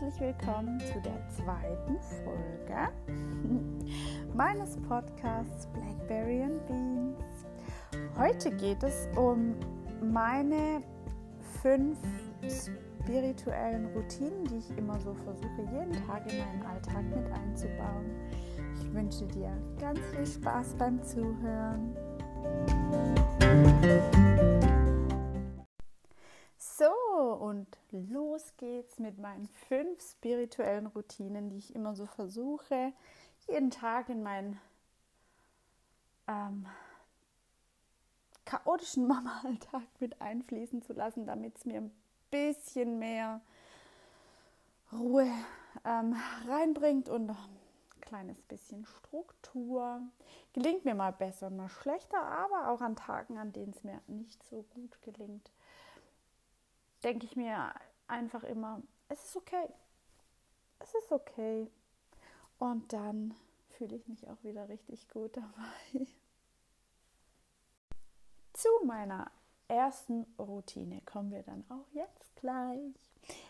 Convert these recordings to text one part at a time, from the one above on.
herzlich willkommen zu der zweiten Folge meines Podcasts Blackberry and Beans. Heute geht es um meine fünf spirituellen Routinen, die ich immer so versuche, jeden Tag in meinen Alltag mit einzubauen. Ich wünsche dir ganz viel Spaß beim Zuhören. Und los geht's mit meinen fünf spirituellen Routinen, die ich immer so versuche, jeden Tag in meinen ähm, chaotischen Mama-Alltag mit einfließen zu lassen, damit es mir ein bisschen mehr Ruhe ähm, reinbringt und ein kleines bisschen Struktur. Gelingt mir mal besser, mal schlechter, aber auch an Tagen, an denen es mir nicht so gut gelingt, denke ich mir einfach immer, es ist okay. Es ist okay. Und dann fühle ich mich auch wieder richtig gut dabei. Zu meiner ersten Routine kommen wir dann auch jetzt gleich.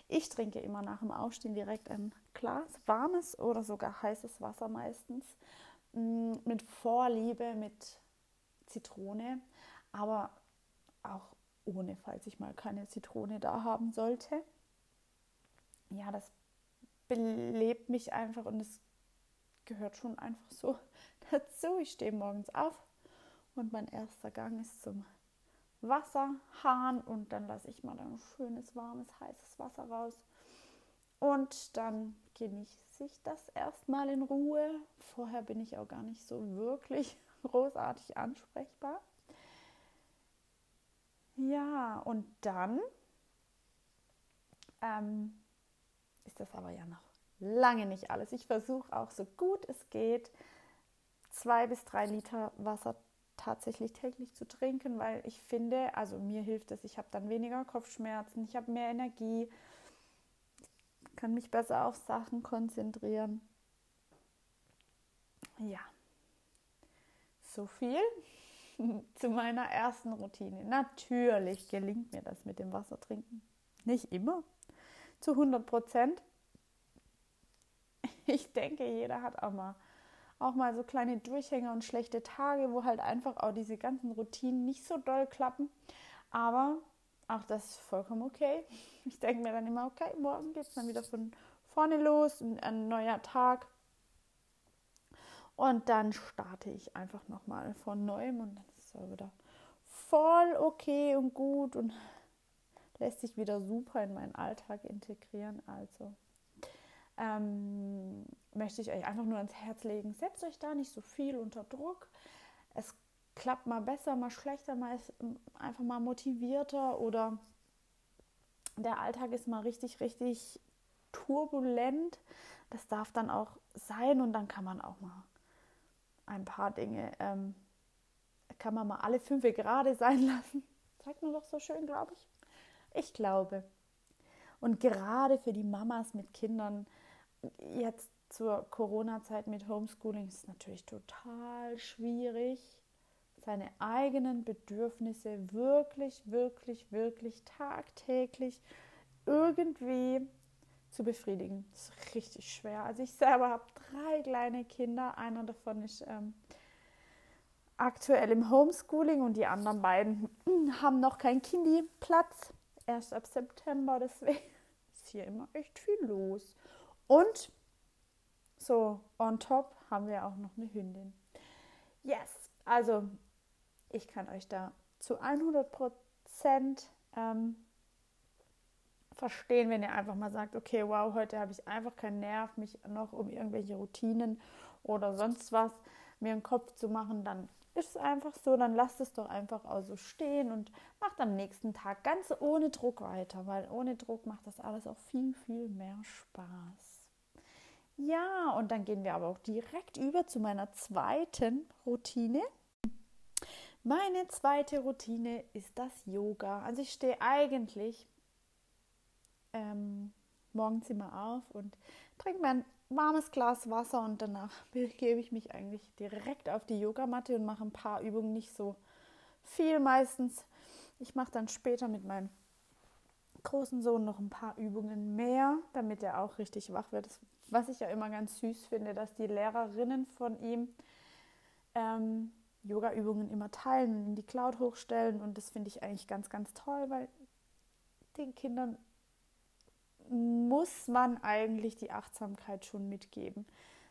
Ich trinke immer nach dem Aufstehen direkt ein Glas warmes oder sogar heißes Wasser meistens. Mm, mit Vorliebe, mit Zitrone, aber auch ohne, falls ich mal keine Zitrone da haben sollte. Ja, das belebt mich einfach und es gehört schon einfach so dazu. Ich stehe morgens auf und mein erster Gang ist zum Wasserhahn und dann lasse ich mal ein schönes, warmes, heißes Wasser raus. Und dann genieße ich das erstmal in Ruhe. Vorher bin ich auch gar nicht so wirklich großartig ansprechbar. Ja, und dann ähm, ist das aber ja noch lange nicht alles. Ich versuche auch so gut es geht, zwei bis drei Liter Wasser tatsächlich täglich zu trinken, weil ich finde, also mir hilft es, ich habe dann weniger Kopfschmerzen, ich habe mehr Energie, kann mich besser auf Sachen konzentrieren. Ja, so viel zu meiner ersten Routine. Natürlich gelingt mir das mit dem Wasser trinken. Nicht immer, zu 100 Prozent. Ich denke, jeder hat auch mal, auch mal so kleine Durchhänger und schlechte Tage, wo halt einfach auch diese ganzen Routinen nicht so doll klappen. Aber auch das ist vollkommen okay. Ich denke mir dann immer, okay, morgen geht es dann wieder von vorne los, ein neuer Tag. Und dann starte ich einfach nochmal von neuem und dann es wieder voll okay und gut und lässt sich wieder super in meinen Alltag integrieren. Also ähm, möchte ich euch einfach nur ans Herz legen, setzt euch da nicht so viel unter Druck. Es klappt mal besser, mal schlechter, mal ist einfach mal motivierter oder der Alltag ist mal richtig, richtig turbulent. Das darf dann auch sein und dann kann man auch mal ein paar Dinge, ähm, kann man mal alle fünf gerade sein lassen. Sagt man doch so schön, glaube ich. Ich glaube. Und gerade für die Mamas mit Kindern, jetzt zur Corona-Zeit mit Homeschooling, ist es natürlich total schwierig, seine eigenen Bedürfnisse wirklich, wirklich, wirklich tagtäglich irgendwie zu befriedigen. Das ist richtig schwer. Also ich selber habe drei kleine Kinder. Einer davon ist ähm, aktuell im Homeschooling und die anderen beiden haben noch keinen Kindy-Platz. Erst ab September, deswegen ist hier immer echt viel los. Und so on top haben wir auch noch eine Hündin. Yes, also ich kann euch da zu 100 Prozent ähm, verstehen, wenn ihr einfach mal sagt, okay, wow, heute habe ich einfach keinen Nerv, mich noch um irgendwelche Routinen oder sonst was mir einen Kopf zu machen, dann ist es einfach so, dann lasst es doch einfach auch so stehen und macht am nächsten Tag ganz ohne Druck weiter, weil ohne Druck macht das alles auch viel, viel mehr Spaß. Ja, und dann gehen wir aber auch direkt über zu meiner zweiten Routine. Meine zweite Routine ist das Yoga. Also ich stehe eigentlich ähm, morgens immer auf und trinke mir warmes Glas Wasser und danach begebe ich mich eigentlich direkt auf die Yogamatte und mache ein paar Übungen, nicht so viel meistens. Ich mache dann später mit meinen großen Sohn noch ein paar Übungen mehr, damit er auch richtig wach wird. was ich ja immer ganz süß finde, dass die Lehrerinnen von ihm ähm, Yoga-Übungen immer teilen und in die Cloud hochstellen. Und das finde ich eigentlich ganz, ganz toll, weil den Kindern muss man eigentlich die Achtsamkeit schon mitgeben.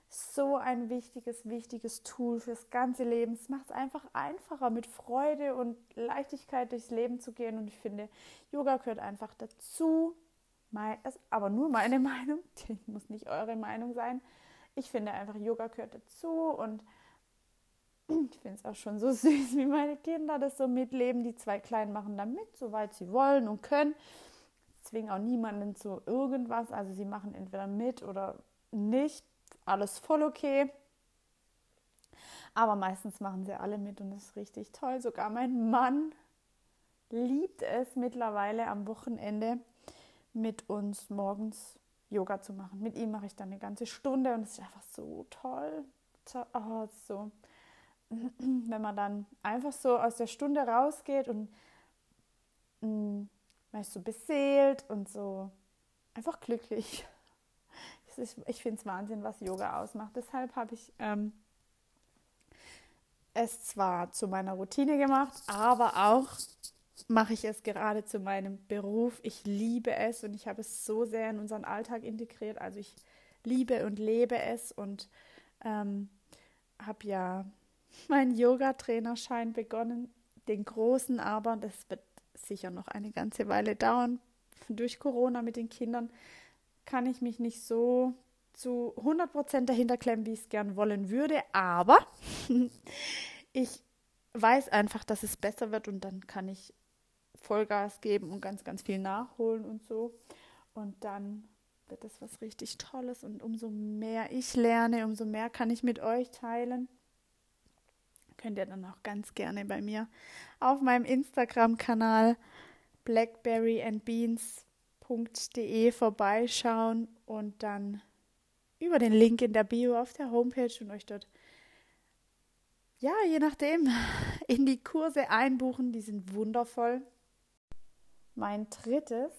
So ein wichtiges, wichtiges Tool fürs ganze Leben. Es macht es einfach einfacher, mit Freude und Leichtigkeit durchs Leben zu gehen. Und ich finde, Yoga gehört einfach dazu. aber nur meine Meinung, die muss nicht eure Meinung sein. Ich finde einfach, Yoga gehört dazu und ich finde es auch schon so süß, wie meine Kinder das so mitleben. Die zwei Kleinen machen da mit, soweit sie wollen und können. Zwingen auch niemanden zu irgendwas. Also sie machen entweder mit oder nicht. Alles voll okay. Aber meistens machen sie alle mit und das ist richtig toll. Sogar mein Mann liebt es mittlerweile am Wochenende mit uns morgens Yoga zu machen. Mit ihm mache ich dann eine ganze Stunde und es ist einfach so toll. Oh, so wenn man dann einfach so aus der Stunde rausgeht und man ist so beseelt und so einfach glücklich. Ist, ich finde es Wahnsinn, was Yoga ausmacht. Deshalb habe ich ähm, es zwar zu meiner Routine gemacht, aber auch mache ich es gerade zu meinem Beruf. Ich liebe es und ich habe es so sehr in unseren Alltag integriert. Also ich liebe und lebe es und ähm, habe ja mein Yoga-Trainerschein begonnen, den großen aber, das wird sicher noch eine ganze Weile dauern. Durch Corona mit den Kindern kann ich mich nicht so zu 100% dahinter klemmen, wie ich es gern wollen würde, aber ich weiß einfach, dass es besser wird und dann kann ich Vollgas geben und ganz, ganz viel nachholen und so. Und dann wird es was richtig Tolles und umso mehr ich lerne, umso mehr kann ich mit euch teilen könnt ihr dann auch ganz gerne bei mir auf meinem Instagram-Kanal blackberryandbeans.de vorbeischauen und dann über den Link in der Bio auf der Homepage und euch dort, ja, je nachdem, in die Kurse einbuchen. Die sind wundervoll. Mein drittes,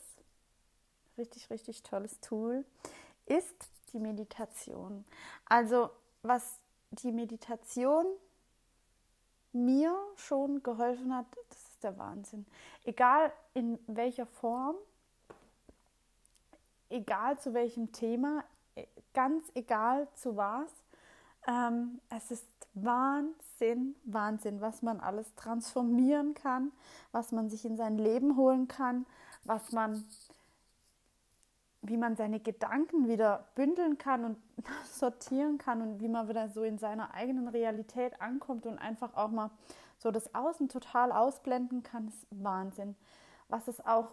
richtig, richtig tolles Tool ist die Meditation. Also, was die Meditation mir schon geholfen hat, das ist der Wahnsinn. Egal in welcher Form, egal zu welchem Thema, e, ganz egal zu was, ähm, es ist Wahnsinn, Wahnsinn, was man alles transformieren kann, was man sich in sein Leben holen kann, was man wie man seine Gedanken wieder bündeln kann und sortieren kann und wie man wieder so in seiner eigenen Realität ankommt und einfach auch mal so das Außen total ausblenden kann, ist Wahnsinn. Was es auch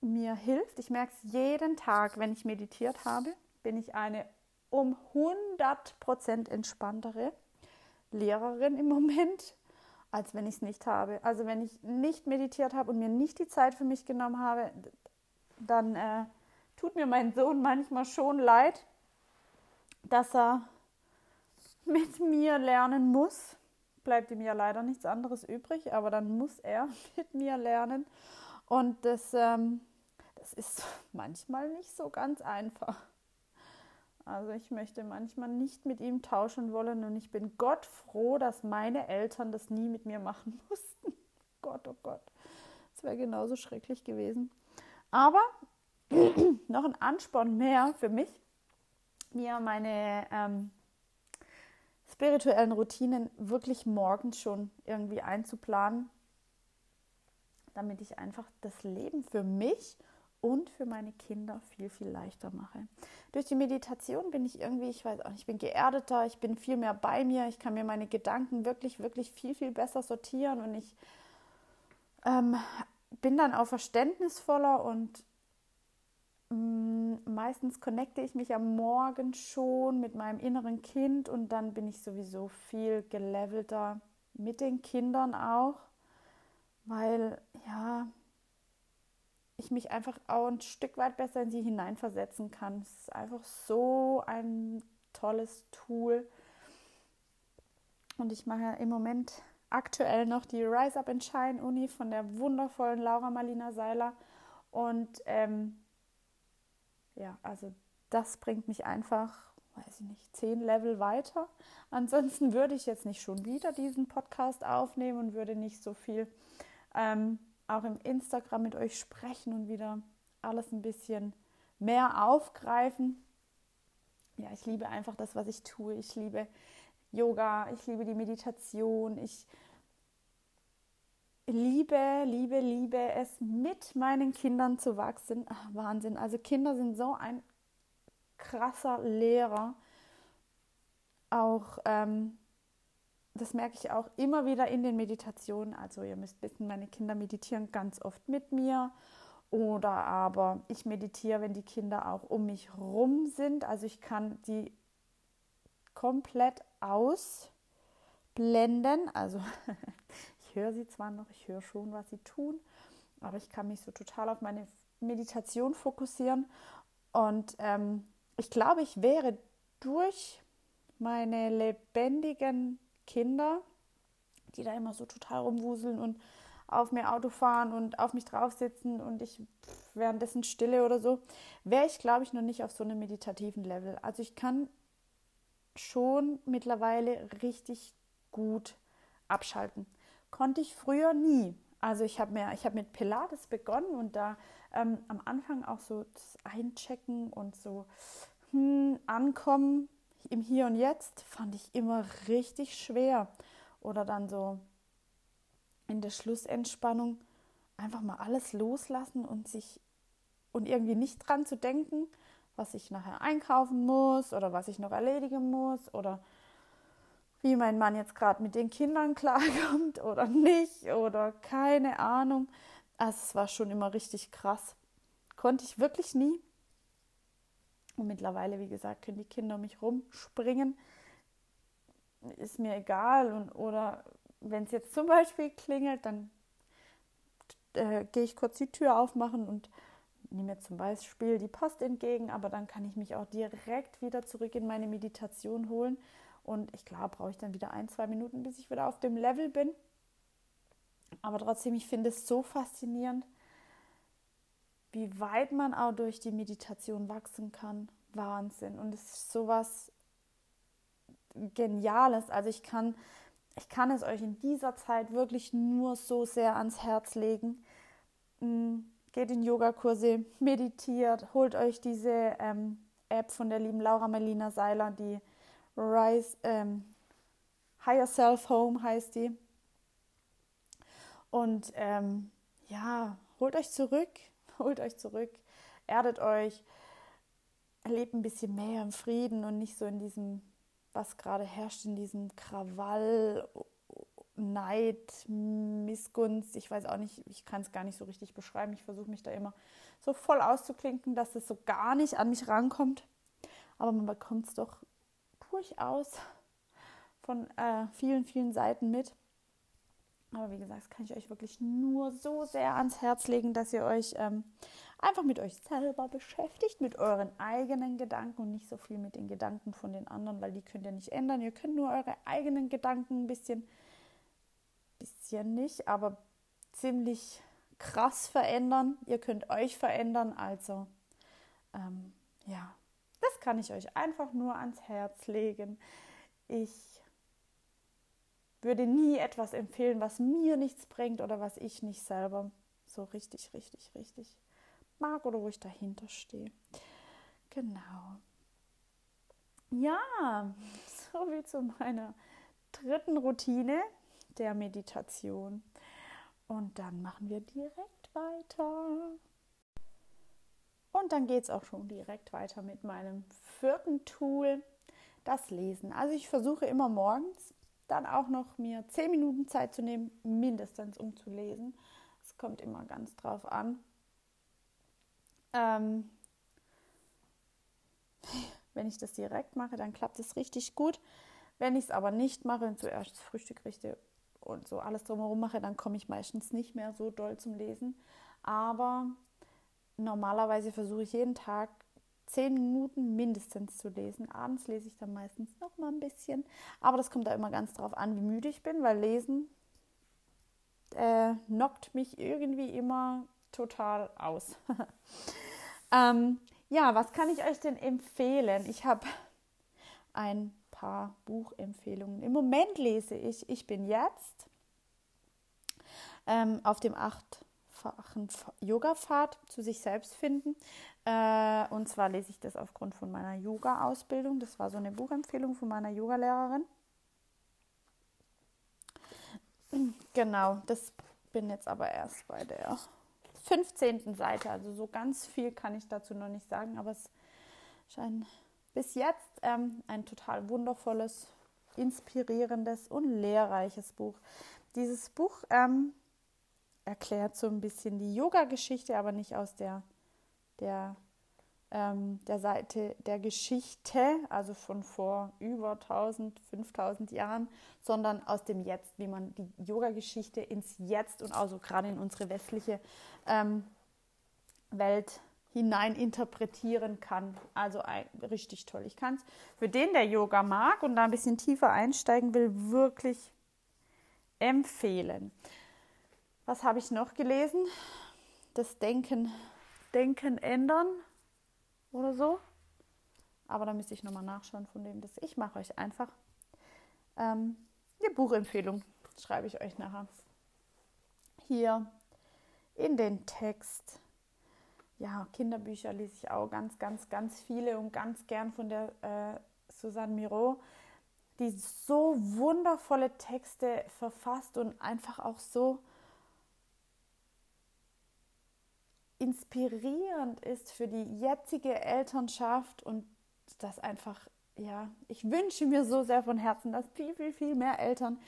mir hilft, ich merke es jeden Tag, wenn ich meditiert habe, bin ich eine um 100% entspanntere Lehrerin im Moment, als wenn ich es nicht habe. Also wenn ich nicht meditiert habe und mir nicht die Zeit für mich genommen habe, dann äh, tut mir mein Sohn manchmal schon leid, dass er mit mir lernen muss. Bleibt ihm ja leider nichts anderes übrig, aber dann muss er mit mir lernen. Und das, ähm, das ist manchmal nicht so ganz einfach. Also ich möchte manchmal nicht mit ihm tauschen wollen und ich bin Gott froh, dass meine Eltern das nie mit mir machen mussten. Gott, oh Gott, das wäre genauso schrecklich gewesen. Aber noch ein Ansporn mehr für mich, mir meine ähm, spirituellen Routinen wirklich morgens schon irgendwie einzuplanen, damit ich einfach das Leben für mich und für meine Kinder viel, viel leichter mache. Durch die Meditation bin ich irgendwie, ich weiß auch nicht, ich bin geerdeter, ich bin viel mehr bei mir, ich kann mir meine Gedanken wirklich, wirklich viel, viel besser sortieren und ich ähm, bin dann auch verständnisvoller und mm, meistens connecte ich mich am Morgen schon mit meinem inneren Kind und dann bin ich sowieso viel gelevelter mit den Kindern auch, weil ja, ich mich einfach auch ein Stück weit besser in sie hineinversetzen kann. Es ist einfach so ein tolles Tool. Und ich mache im Moment aktuell noch die Rise Up and Shine Uni von der wundervollen Laura Marlina Seiler. Und ähm, ja, also das bringt mich einfach, weiß ich nicht, zehn Level weiter. Ansonsten würde ich jetzt nicht schon wieder diesen Podcast aufnehmen und würde nicht so viel ähm, auch im Instagram mit euch sprechen und wieder alles ein bisschen mehr aufgreifen. Ja, ich liebe einfach das, was ich tue. Ich liebe Yoga, ich liebe die Meditation, ich liebe, liebe, liebe es, mit meinen Kindern zu wachsen. Ach, Wahnsinn. Also Kinder sind so ein krasser Lehrer. Auch, ähm, das merke ich auch immer wieder in den Meditationen. Also ihr müsst wissen, meine Kinder meditieren ganz oft mit mir. Oder aber ich meditiere, wenn die Kinder auch um mich rum sind. Also ich kann die komplett ausblenden. Also ich höre sie zwar noch, ich höre schon, was sie tun, aber ich kann mich so total auf meine Meditation fokussieren. Und ähm, ich glaube, ich wäre durch meine lebendigen Kinder, die da immer so total rumwuseln und auf mir Auto fahren und auf mich drauf sitzen und ich währenddessen stille oder so, wäre ich, glaube ich, noch nicht auf so einem meditativen Level. Also ich kann schon mittlerweile richtig gut abschalten. Konnte ich früher nie. Also ich habe habe mit Pilates begonnen und da ähm, am Anfang auch so das Einchecken und so hm, ankommen im Hier und Jetzt fand ich immer richtig schwer. Oder dann so in der Schlussentspannung einfach mal alles loslassen und sich und irgendwie nicht dran zu denken, was ich nachher einkaufen muss oder was ich noch erledigen muss oder wie mein Mann jetzt gerade mit den Kindern klarkommt oder nicht oder keine Ahnung. Also es war schon immer richtig krass. Konnte ich wirklich nie. Und mittlerweile, wie gesagt, können die Kinder um mich rumspringen. Ist mir egal. Und, oder wenn es jetzt zum Beispiel klingelt, dann äh, gehe ich kurz die Tür aufmachen und nehme mir zum Beispiel die Post entgegen, aber dann kann ich mich auch direkt wieder zurück in meine Meditation holen. Und ich glaube, brauche ich dann wieder ein, zwei Minuten, bis ich wieder auf dem Level bin. Aber trotzdem, ich finde es so faszinierend, wie weit man auch durch die Meditation wachsen kann. Wahnsinn. Und es ist sowas Geniales. Also ich kann, ich kann es euch in dieser Zeit wirklich nur so sehr ans Herz legen. Mm, geht in Yogakurse, meditiert, holt euch diese ähm, App von der lieben Laura Melina Seiler, die Rise ähm, Higher Self Home heißt die. Und ähm, ja, holt euch zurück, holt euch zurück, erdet euch, erlebt ein bisschen mehr im Frieden und nicht so in diesem, was gerade herrscht, in diesem Krawall, Neid, Missgunst. Ich weiß auch nicht, ich kann es gar nicht so richtig beschreiben. Ich versuche mich da immer so voll auszuklinken, dass es so gar nicht an mich rankommt. Aber man bekommt es doch durchaus von äh, vielen, vielen Seiten mit. Aber wie gesagt, das kann ich euch wirklich nur so sehr ans Herz legen, dass ihr euch ähm, einfach mit euch selber beschäftigt, mit euren eigenen Gedanken und nicht so viel mit den Gedanken von den anderen, weil die könnt ihr nicht ändern. Ihr könnt nur eure eigenen Gedanken ein bisschen bisschen nicht, aber ziemlich krass verändern. Ihr könnt euch verändern, also ähm, ja, das kann ich euch einfach nur ans Herz legen. Ich würde nie etwas empfehlen, was mir nichts bringt oder was ich nicht selber so richtig, richtig, richtig mag oder wo ich dahinter stehe. Genau. Ja, so wie zu meiner dritten Routine, der Meditation. Und dann machen wir direkt weiter. Und dann geht es auch schon direkt weiter mit meinem vierten Tool, das Lesen. Also ich versuche immer morgens dann auch noch mir zehn Minuten Zeit zu nehmen, mindestens um zu lesen. Es kommt immer ganz drauf an. Ähm, wenn ich das direkt mache, dann klappt es richtig gut. Wenn ich es aber nicht mache und zuerst das Frühstück richte und so alles drumherum mache, dann komme ich meistens nicht mehr so doll zum Lesen. Aber normalerweise versuche ich jeden Tag zehn Minuten mindestens zu lesen. Abends lese ich dann meistens noch mal ein bisschen. Aber das kommt da immer ganz drauf an, wie müde ich bin, weil Lesen äh, knockt mich irgendwie immer total aus. ähm, ja, was kann ich euch denn empfehlen? Ich habe ein paar Buchempfehlungen. Im Moment lese ich Ich bin jetzt ähm, auf dem achtfachen Yoga-Pfad zu sich selbst finden. Äh, und zwar lese ich das aufgrund von meiner Yoga-Ausbildung. Das war so eine Buchempfehlung von meiner Yogalehrerin. Genau, das bin jetzt aber erst bei der 15. Seite. Also so ganz viel kann ich dazu noch nicht sagen, aber es scheint bis jetzt ähm, ein total wundervolles, inspirierendes und lehrreiches Buch. Dieses Buch ähm, erklärt so ein bisschen die Yoga-Geschichte, aber nicht aus der, der ähm, der Seite der Geschichte, also von vor über 1000, 5000 Jahren, sondern aus dem Jetzt, wie man die Yoga-Geschichte ins Jetzt und also gerade in unsere westliche ähm, Welt hinein interpretieren kann. Also ein, richtig toll. Ich kann es für den, der Yoga mag und da ein bisschen tiefer einsteigen will, wirklich empfehlen. Was habe ich noch gelesen? Das Denken, Denken ändern oder so. Aber da müsste ich nochmal nachschauen von dem. Das ich mache euch einfach ähm, eine Buchempfehlung. Schreibe ich euch nachher. Hier in den Text. Ja, Kinderbücher lese ich auch ganz, ganz, ganz viele und ganz gern von der äh, Susanne Miro, die so wundervolle Texte verfasst und einfach auch so inspirierend ist für die jetzige Elternschaft und das einfach, ja, ich wünsche mir so sehr von Herzen, dass viel, viel, viel mehr Eltern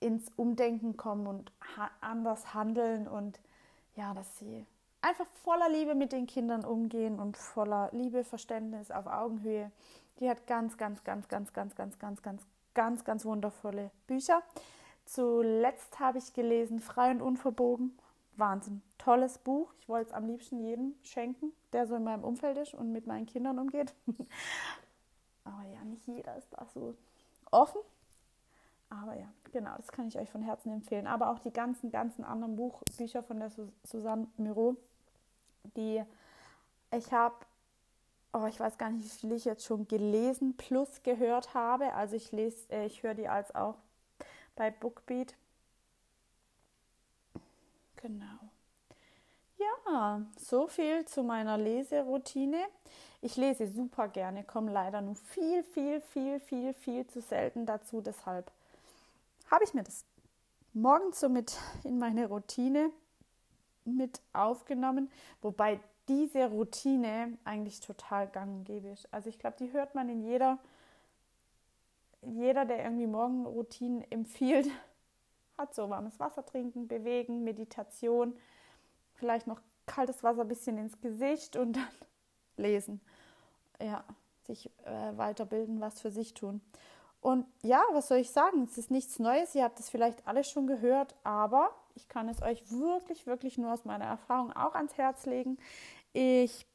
ins Umdenken kommen und anders handeln und ja, dass sie einfach voller Liebe mit den Kindern umgehen und voller Liebe, Verständnis auf Augenhöhe. Die hat ganz, ganz, ganz, ganz, ganz, ganz, ganz, ganz, ganz, ganz wundervolle Bücher. Zuletzt habe ich gelesen Frei und Unverbogen Wahnsinn. Tolles Buch. Ich wollte es am liebsten jedem schenken, der so in meinem Umfeld ist und mit meinen Kindern umgeht. Aber ja, nicht jeder ist da so offen. Aber ja, genau, das kann ich euch von Herzen empfehlen. Aber auch die ganzen, ganzen anderen Buchbücher von der Susanne Miro, die ich habe, oh, ich weiß gar nicht, wie viele ich jetzt schon gelesen plus gehört habe. Also ich lese, äh, ich höre die als auch bei Bookbeat Genau. Ja, so viel zu meiner Leseroutine. Ich lese super gerne, komme leider nur viel, viel, viel, viel, viel zu selten dazu. Deshalb habe ich mir das morgens so mit in meine Routine mit aufgenommen, wobei diese Routine eigentlich total gang und gäbe ist. Also ich glaube, die hört man in jeder, jeder, der irgendwie Morgenroutinen empfiehlt, hat, so warmes Wasser trinken, bewegen, Meditation, vielleicht noch kaltes Wasser ein bisschen ins Gesicht und dann lesen. Ja, sich äh, weiterbilden, was für sich tun. Und ja, was soll ich sagen? Es ist nichts Neues. Ihr habt es vielleicht alles schon gehört, aber ich kann es euch wirklich, wirklich nur aus meiner Erfahrung auch ans Herz legen. Ich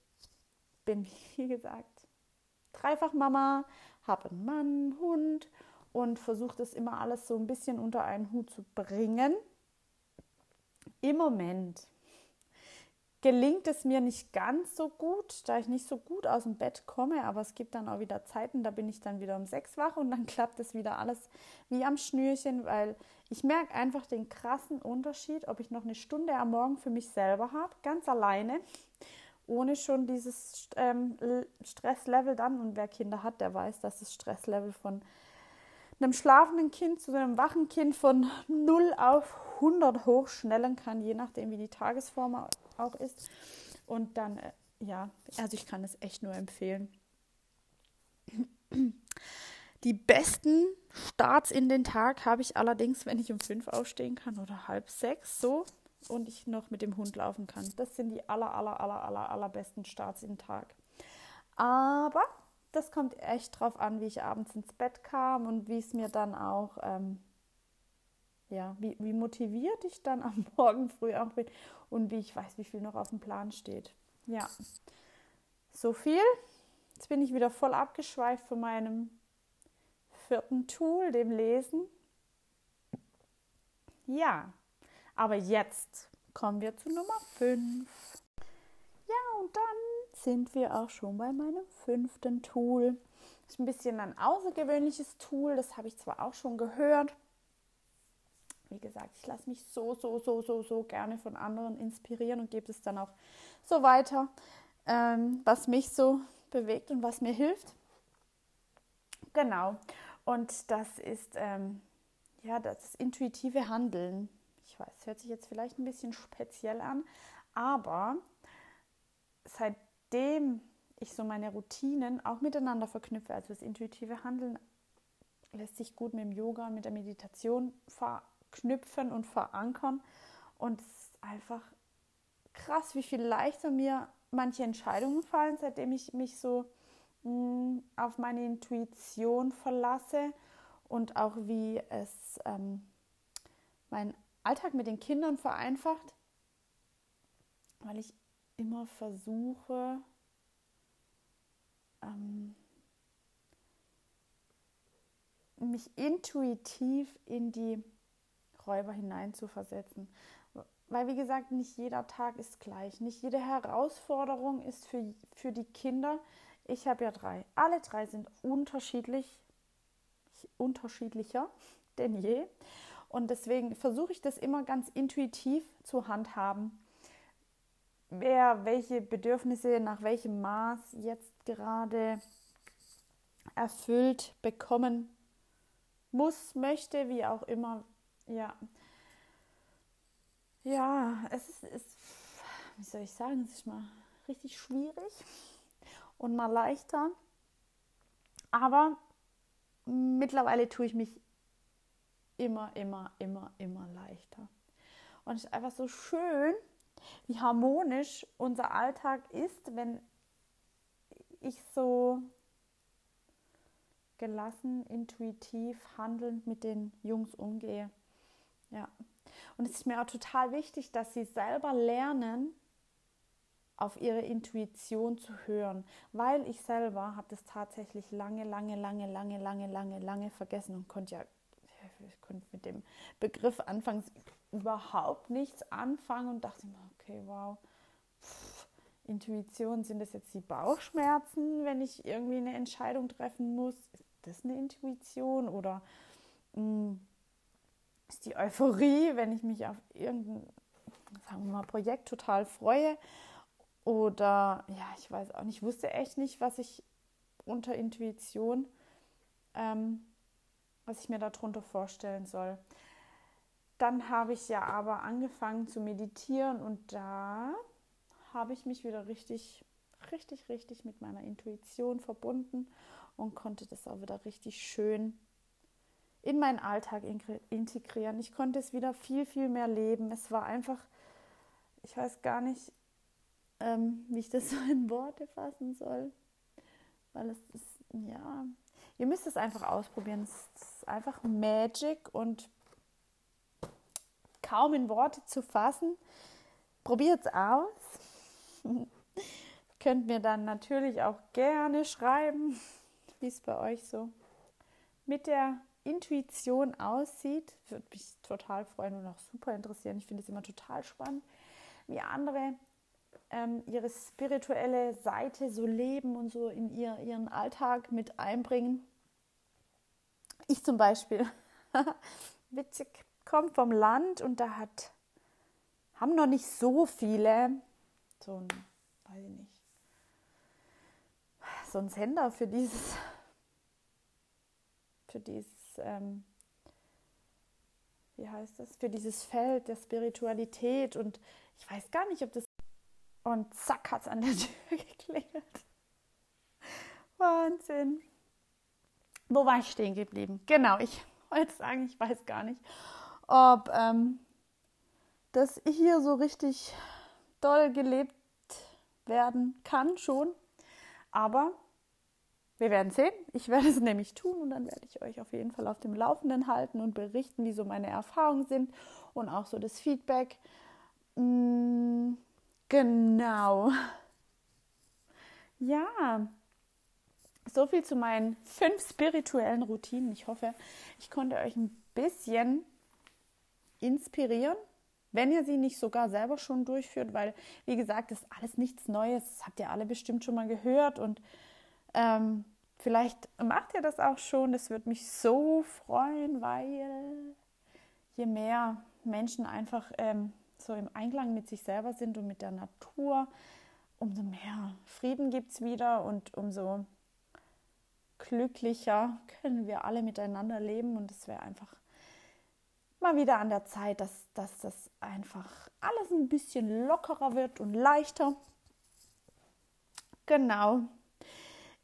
bin, wie gesagt, dreifach Mama, habe einen Mann, Hund und versuche das immer alles so ein bisschen unter einen Hut zu bringen. Im Moment gelingt es mir nicht ganz so gut, da ich nicht so gut aus dem Bett komme, aber es gibt dann auch wieder Zeiten, da bin ich dann wieder um sechs wach und dann klappt es wieder alles wie am Schnürchen, weil ich merke einfach den krassen Unterschied, ob ich noch eine Stunde am Morgen für mich selber habe, ganz alleine, ohne schon dieses ähm, Stresslevel dann, und wer Kinder hat, der weiß, dass das Stresslevel von einem schlafenden Kind zu einem wachen Kind von 0 auf 100 hochschnellen kann, je nachdem, wie die Tagesform auch ist. Und dann, äh, ja, also ich kann es echt nur empfehlen. Die besten Starts in den Tag habe ich allerdings, wenn ich um fünf aufstehen kann oder halb sechs so und ich noch mit dem Hund laufen kann. Das sind die aller, aller, aller, aller, allerbesten Starts in den Tag. Aber das kommt echt drauf an, wie ich abends ins Bett kam und wie es mir dann auch, ähm, ja, wie, wie motiviert ich dann am Morgen früh auch bin und wie ich weiß, wie viel noch auf dem Plan steht. Ja, so viel. Jetzt bin ich wieder voll abgeschweift von meinem vierten Tool, dem Lesen. Ja, aber jetzt kommen wir zu Nummer 5. Ja, und dann sind wir auch schon bei meinem fünften Tool. Das ist ein bisschen ein außergewöhnliches Tool, das habe ich zwar auch schon gehört. Wie gesagt, ich lasse mich so, so, so, so, so gerne von anderen inspirieren und gebe es dann auch so weiter, ähm, was mich so bewegt und was mir hilft. Genau. Und das ist ähm, ja das intuitive Handeln. Ich weiß, hört sich jetzt vielleicht ein bisschen speziell an, aber seitdem ich so meine Routinen auch miteinander verknüpfe, also das intuitive Handeln lässt sich gut mit dem Yoga mit der Meditation verknüpfen und verankern. Und es ist einfach krass, wie viel leichter mir manche Entscheidungen fallen, seitdem ich mich so mh, mm, auf meine Intuition verlasse und auch wie es ähm, meinen Alltag mit den Kindern vereinfacht, weil ich immer versuche, ähm, mich intuitiv in die Räuber hineinzuversetzen. Weil, wie gesagt, nicht jeder Tag ist gleich. Nicht jede Herausforderung ist für, für die Kinder. Ich habe ja drei. Alle drei sind unterschiedlich, unterschiedlicher denn je. Und deswegen versuche ich das immer ganz intuitiv zu handhaben wer welche Bedürfnisse nach welchem Maß jetzt gerade erfüllt bekommen muss, möchte, wie auch immer. Ja, ja, es ist, ist wie soll ich sagen, es ist mal richtig schwierig und mal leichter. Aber mittlerweile tue ich mich immer, immer, immer, immer leichter. Und es ist einfach so schön, wie harmonisch unser Alltag ist, wenn ich so gelassen, intuitiv, handelnd mit den Jungs umgehe. Ja. Und es ist mir auch total wichtig, dass sie selber lernen, auf ihre Intuition zu hören, weil ich selber habe das tatsächlich lange, lange, lange, lange, lange, lange, lange vergessen und konnte ja ich konnte mit dem Begriff anfangs überhaupt nichts anfangen und dachte mir, okay, wow, Pff, Intuition, sind das jetzt die Bauchschmerzen, wenn ich irgendwie eine Entscheidung treffen muss? Ist das eine Intuition oder mh, hm, ist die Euphorie, wenn ich mich auf irgendein, sagen wir mal, Projekt total freue? Oder ja, ich weiß auch nicht, ich wusste echt nicht, was ich unter Intuition, ähm, was ich mir darunter vorstellen soll. Dann habe ich ja aber angefangen zu meditieren und da habe ich mich wieder richtig, richtig, richtig mit meiner Intuition verbunden und konnte das auch wieder richtig schön in meinen Alltag integrieren. Ich konnte es wieder viel, viel mehr leben. Es war einfach, ich weiß gar nicht, ähm, wie ich das so in Worte fassen soll, weil es ist, ja, ihr müsst es einfach ausprobieren. Es ist einfach Magic und kaum in Worte zu fassen. Probiert es aus. Könnt mir dann natürlich auch gerne schreiben, wie es bei euch so mit der Intuition aussieht. Würde mich total freuen und auch super interessieren. Ich finde es immer total spannend, wie andere ähm, ihre spirituelle Seite so leben und so in ihr, ihren Alltag mit einbringen. Ich zum Beispiel, witzig, kommt vom Land und da hat, haben noch nicht so viele, so ein, weiß ich nicht, so ein Sender für dieses, für dieses, ähm, wie heißt das, für dieses Feld der Spiritualität und ich weiß gar nicht, ob das, und zack hat es an der Tür geklingelt. Wahnsinn. Wo war ich stehen geblieben? Genau, ich wollte sagen, ich weiß gar nicht ob ähm, das hier so richtig doll gelebt werden kann schon. Aber wir werden sehen. Ich werde es nämlich tun und dann werde ich euch auf jeden Fall auf dem Laufenden halten und berichten, wie so meine Erfahrungen sind und auch so das Feedback. Mm, genau. Ja, so viel zu meinen fünf spirituellen Routinen. Ich hoffe, ich konnte euch ein bisschen inspirieren wenn ihr sie nicht sogar selber schon durchführt, weil, wie gesagt, das ist alles nichts Neues, das habt ihr alle bestimmt schon mal gehört und ähm, vielleicht macht ihr das auch schon, das würde mich so freuen, weil je mehr Menschen einfach ähm, so im Einklang mit sich selber sind und mit der Natur, umso mehr Frieden gibt es wieder und umso glücklicher können wir alle miteinander leben und es wäre einfach mal wieder an der Zeit, dass, dass das einfach alles ein bisschen lockerer wird und leichter. Genau.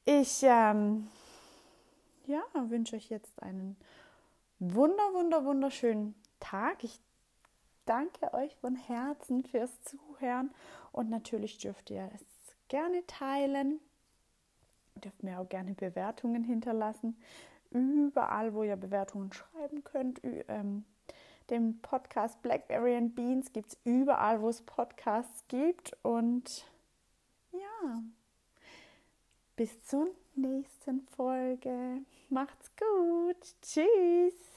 Ich ähm, ja, wünsche euch jetzt einen wunder, wunder, wunderschönen Tag. Ich danke euch von Herzen fürs Zuhören und natürlich dürft ihr es gerne teilen. Ihr dürft mir auch gerne Bewertungen hinterlassen. Überall, wo ihr Bewertungen schreiben könnt. Ähm, den Podcast Blackberry and Beans gibt es überall, wo es Podcasts gibt. Und ja, bis zur nächsten Folge. Macht's gut. Tschüss.